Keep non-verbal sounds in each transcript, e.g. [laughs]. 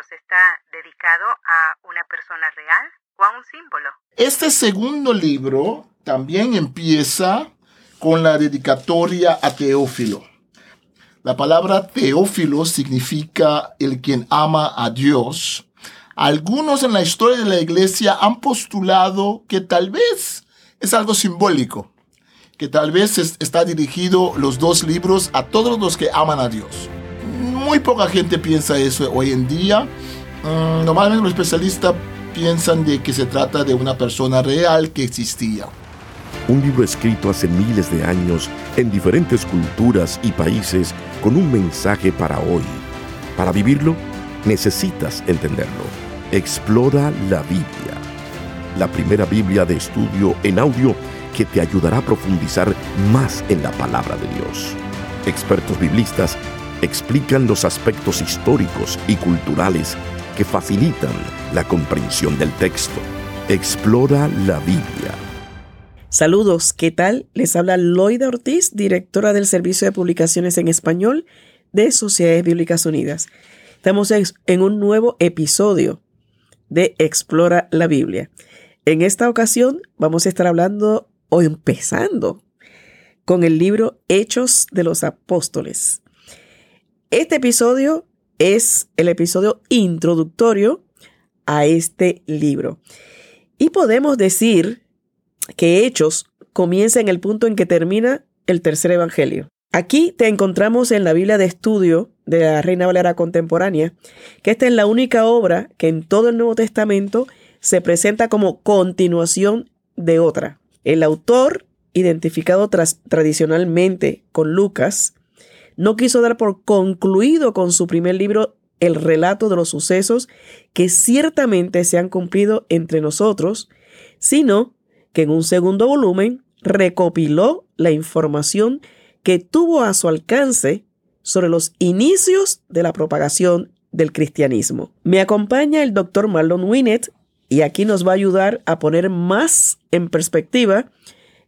Está dedicado a una persona real o a un símbolo. Este segundo libro también empieza con la dedicatoria a Teófilo. La palabra Teófilo significa el quien ama a Dios. Algunos en la historia de la iglesia han postulado que tal vez es algo simbólico, que tal vez está dirigido los dos libros a todos los que aman a Dios. Muy poca gente piensa eso hoy en día. Mm, normalmente los especialistas piensan de que se trata de una persona real que existía un libro escrito hace miles de años en diferentes culturas y países con un mensaje para hoy. Para vivirlo, necesitas entenderlo. Explora la Biblia, la primera Biblia de estudio en audio que te ayudará a profundizar más en la palabra de Dios. Expertos biblistas explican los aspectos históricos y culturales que facilitan la comprensión del texto. Explora la Biblia Saludos, ¿qué tal? Les habla Loida Ortiz, directora del Servicio de Publicaciones en Español de Sociedades Bíblicas Unidas. Estamos en un nuevo episodio de Explora la Biblia. En esta ocasión vamos a estar hablando o empezando con el libro Hechos de los Apóstoles. Este episodio es el episodio introductorio a este libro. Y podemos decir que Hechos comienza en el punto en que termina el tercer evangelio. Aquí te encontramos en la Biblia de estudio de la Reina Valera contemporánea, que esta es la única obra que en todo el Nuevo Testamento se presenta como continuación de otra. El autor, identificado tradicionalmente con Lucas, no quiso dar por concluido con su primer libro el relato de los sucesos que ciertamente se han cumplido entre nosotros, sino que en un segundo volumen recopiló la información que tuvo a su alcance sobre los inicios de la propagación del cristianismo. Me acompaña el doctor Marlon Winnet y aquí nos va a ayudar a poner más en perspectiva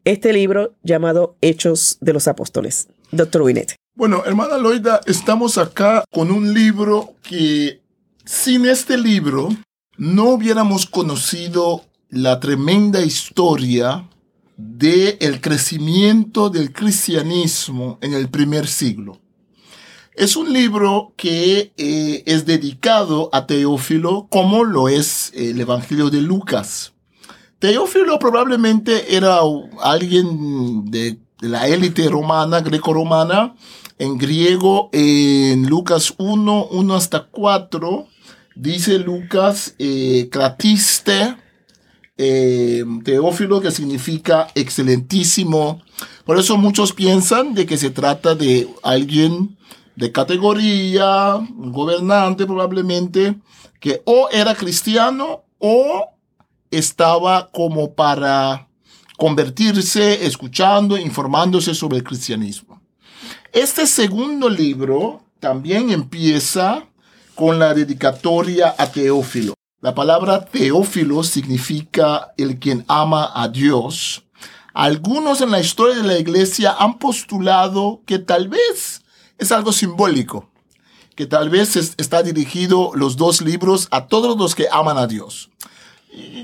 este libro llamado Hechos de los Apóstoles. Doctor Winnet. Bueno, hermana Loida, estamos acá con un libro que sin este libro no hubiéramos conocido la tremenda historia del el crecimiento del cristianismo en el primer siglo. Es un libro que eh, es dedicado a Teófilo como lo es el Evangelio de Lucas. Teófilo probablemente era alguien de, la élite romana, greco-romana. En griego, en Lucas 1, 1 hasta 4, dice Lucas, eh, cratiste, eh, Teófilo, que significa excelentísimo. Por eso muchos piensan de que se trata de alguien de categoría, un gobernante probablemente, que o era cristiano o estaba como para convertirse, escuchando, informándose sobre el cristianismo. Este segundo libro también empieza con la dedicatoria a Teófilo. La palabra teófilo significa el quien ama a Dios. Algunos en la historia de la iglesia han postulado que tal vez es algo simbólico, que tal vez está dirigido los dos libros a todos los que aman a Dios.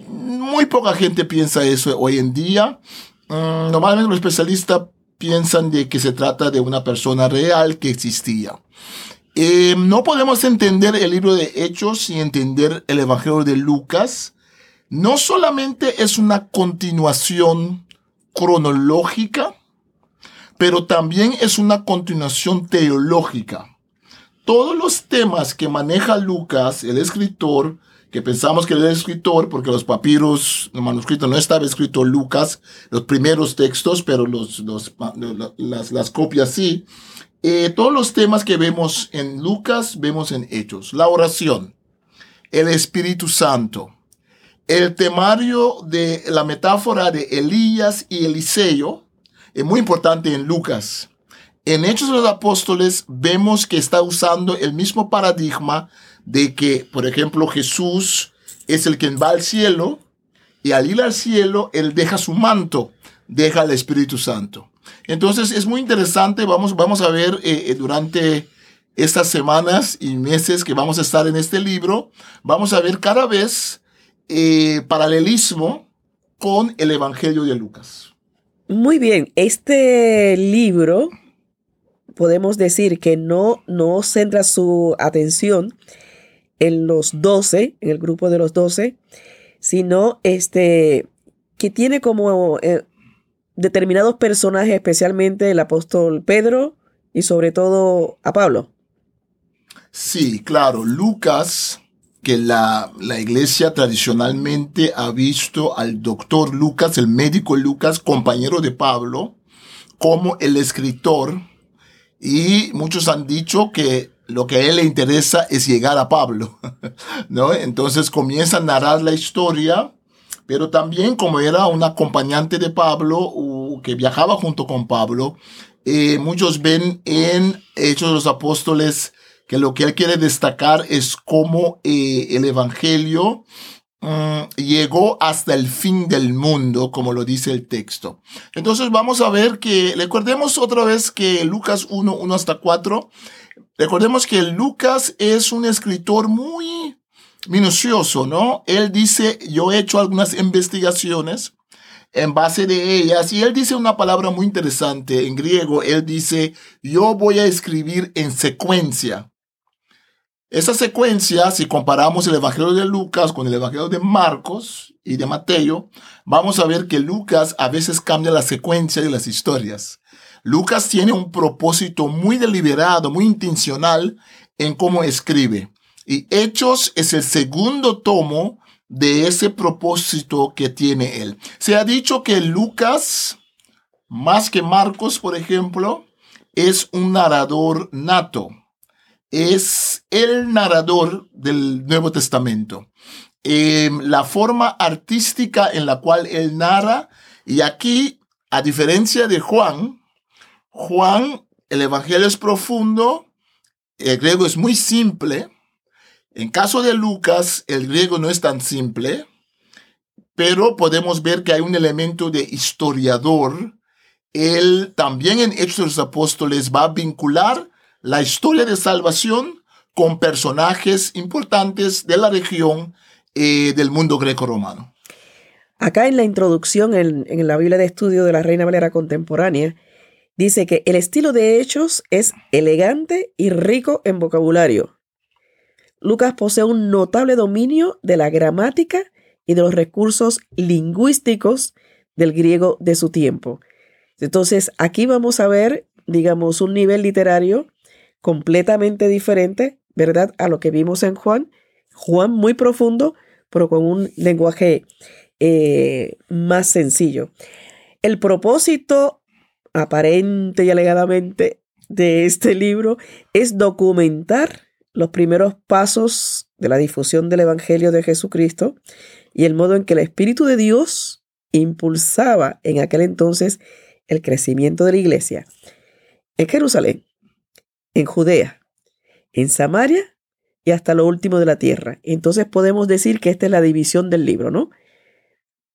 Muy poca gente piensa eso hoy en día. Mm, normalmente los especialistas piensan de que se trata de una persona real que existía. Eh, no podemos entender el libro de Hechos sin entender el Evangelio de Lucas. No solamente es una continuación cronológica, pero también es una continuación teológica. Todos los temas que maneja Lucas, el escritor, que pensamos que él es escritor, porque los papiros, los manuscritos no estaba escrito Lucas, los primeros textos, pero los, las, las copias sí. Eh, todos los temas que vemos en Lucas, vemos en Hechos. La oración, el Espíritu Santo, el temario de la metáfora de Elías y Eliseo, es muy importante en Lucas. En Hechos de los Apóstoles vemos que está usando el mismo paradigma de que, por ejemplo, Jesús es el que va al cielo y al ir al cielo, él deja su manto, deja el Espíritu Santo. Entonces es muy interesante, vamos, vamos a ver eh, eh, durante estas semanas y meses que vamos a estar en este libro, vamos a ver cada vez eh, paralelismo con el Evangelio de Lucas. Muy bien, este libro podemos decir que no, no centra su atención en los doce, en el grupo de los doce, sino este, que tiene como eh, determinados personajes, especialmente el apóstol Pedro y sobre todo a Pablo. Sí, claro, Lucas, que la, la iglesia tradicionalmente ha visto al doctor Lucas, el médico Lucas, compañero de Pablo, como el escritor, y muchos han dicho que lo que a él le interesa es llegar a Pablo, [laughs] ¿no? Entonces comienza a narrar la historia, pero también como era un acompañante de Pablo, que viajaba junto con Pablo, eh, muchos ven en Hechos de los Apóstoles que lo que él quiere destacar es cómo eh, el Evangelio mm, llegó hasta el fin del mundo, como lo dice el texto. Entonces vamos a ver que, recordemos otra vez que Lucas 1, 1 hasta 4, recordemos que Lucas es un escritor muy minucioso, ¿no? Él dice, yo he hecho algunas investigaciones en base de ellas. Y él dice una palabra muy interesante en griego. Él dice, yo voy a escribir en secuencia. Esa secuencia, si comparamos el Evangelio de Lucas con el Evangelio de Marcos y de Mateo, vamos a ver que Lucas a veces cambia la secuencia de las historias. Lucas tiene un propósito muy deliberado, muy intencional en cómo escribe. Y Hechos es el segundo tomo de ese propósito que tiene él. Se ha dicho que Lucas, más que Marcos, por ejemplo, es un narrador nato. Es el narrador del Nuevo Testamento. Em, la forma artística en la cual él narra, y aquí, a diferencia de Juan, Juan, el Evangelio es profundo, el griego es muy simple, en caso de Lucas, el griego no es tan simple, pero podemos ver que hay un elemento de historiador. Él también en Hechos de los Apóstoles va a vincular la historia de salvación con personajes importantes de la región eh, del mundo greco-romano. Acá en la introducción en, en la Biblia de Estudio de la Reina Valera Contemporánea, dice que el estilo de Hechos es elegante y rico en vocabulario Lucas posee un notable dominio de la gramática y de los recursos lingüísticos del griego de su tiempo. Entonces, aquí vamos a ver, digamos, un nivel literario completamente diferente, ¿verdad? A lo que vimos en Juan. Juan muy profundo, pero con un lenguaje eh, más sencillo. El propósito aparente y alegadamente de este libro es documentar los primeros pasos de la difusión del Evangelio de Jesucristo y el modo en que el Espíritu de Dios impulsaba en aquel entonces el crecimiento de la iglesia en Jerusalén, en Judea, en Samaria y hasta lo último de la tierra. Entonces podemos decir que esta es la división del libro, ¿no?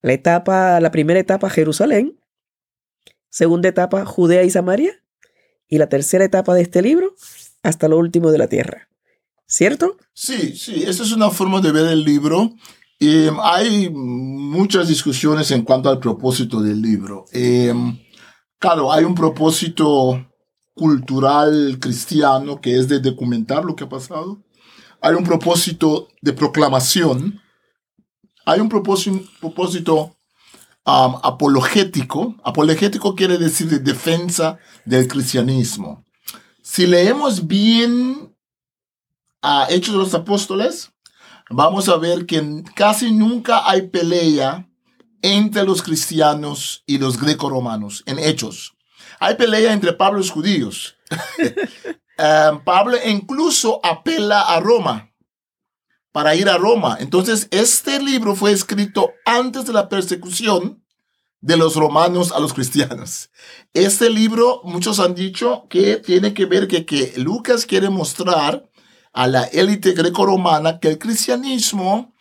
La etapa, la primera etapa Jerusalén, segunda etapa Judea y Samaria y la tercera etapa de este libro hasta lo último de la tierra. ¿cierto? Sí, sí, esa es una forma de ver el libro. y hay muchas discusiones en cuanto al propósito del libro. Em, claro, hay un propósito cultural cristiano que es de documentar lo que ha pasado. Hay un propósito de proclamación. Hay un propósito, propósito apologético. Apologético quiere decir de defensa del cristianismo. Si leemos bien a Hechos de los Apóstoles, vamos a ver que casi nunca hay pelea entre los cristianos y los greco-romanos en Hechos. Hay pelea entre Pablo y los judíos. [laughs] Em, Pablo incluso apela a Roma para ir a Roma. Entonces, este libro fue escrito antes de la persecución de los romanos a los cristianos. Este libro, muchos han dicho que tiene que ver que, que Lucas quiere mostrar a la élite greco-romana que el cristianismo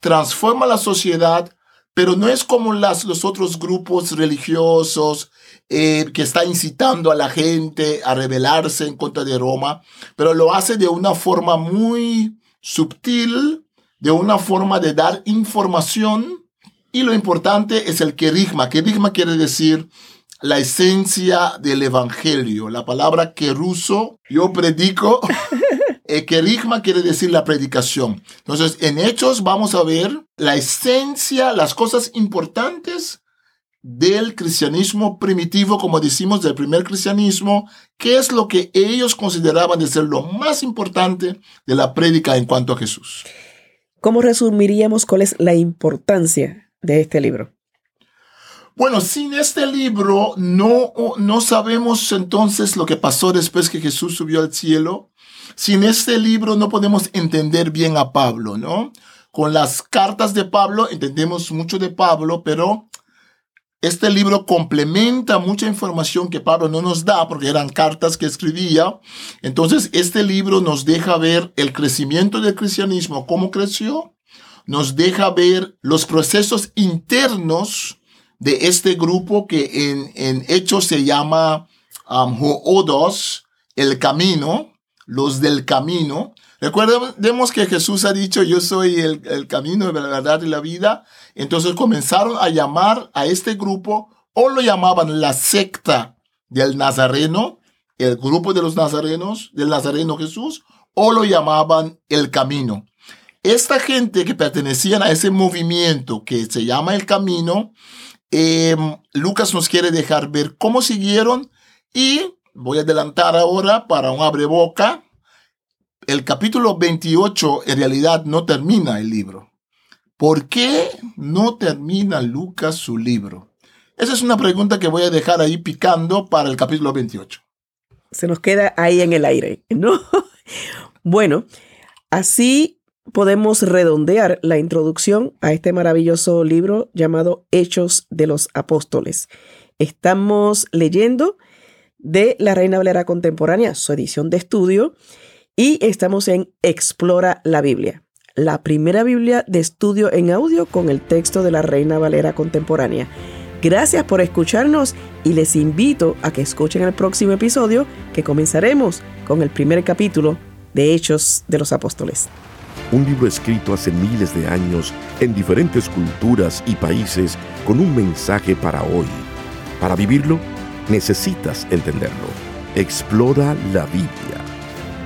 transforma la sociedad, pero no es como las, los otros grupos religiosos eh, que está incitando a la gente a rebelarse en contra de Roma, pero lo hace de una forma muy sutil, de una forma de dar información y lo importante es el querigma. Querigma quiere decir la esencia del evangelio. La palabra queruso, yo predico. [laughs] Eh, querigma quiere decir la predicación. Entonces, en Hechos vamos a ver la esencia, las cosas importantes del cristianismo primitivo, como decimos, del primer cristianismo, qué es lo que ellos consideraban de ser lo más importante de la prédica en cuanto a Jesús. ¿Cómo resumiríamos cuál es la importancia de este libro? Bueno, sin este libro no, no sabemos entonces lo que pasó después que Jesús subió al cielo. Sin este libro no podemos entender bien a Pablo, ¿no? Con las cartas de Pablo entendemos mucho de Pablo, pero este libro complementa mucha información que Pablo no nos da porque eran cartas que escribía. Entonces, este libro nos deja ver el crecimiento del cristianismo, cómo creció, nos deja ver los procesos internos de este grupo que en, en Hechos se llama um, el camino, los del camino. Recordemos que Jesús ha dicho, yo soy el, el camino, la verdad y la vida. Entonces comenzaron a llamar a este grupo, o lo llamaban la secta del Nazareno, el grupo de los nazarenos, del Nazareno Jesús, o lo llamaban el camino. Esta gente que pertenecían a ese movimiento que se llama el camino, Em, Lucas nos quiere dejar ver cómo siguieron y voy a adelantar ahora para un abreboca. El capítulo 28 en realidad no termina el libro. ¿Por qué no termina Lucas su libro? Esa es una pregunta que voy a dejar ahí picando para el capítulo 28. Se nos queda ahí en el aire, ¿no? [laughs] bueno, así podemos redondear la introducción a este maravilloso libro llamado Hechos de los Apóstoles. Estamos leyendo de la Reina Valera Contemporánea, su edición de estudio, y estamos en Explora la Biblia, la primera Biblia de estudio en audio con el texto de la Reina Valera Contemporánea. Gracias por escucharnos y les invito a que escuchen el próximo episodio que comenzaremos con el primer capítulo de Hechos de los Apóstoles un libro escrito hace miles de años en diferentes culturas y países con un mensaje para hoy. Para vivirlo, necesitas entenderlo. Explora la Biblia,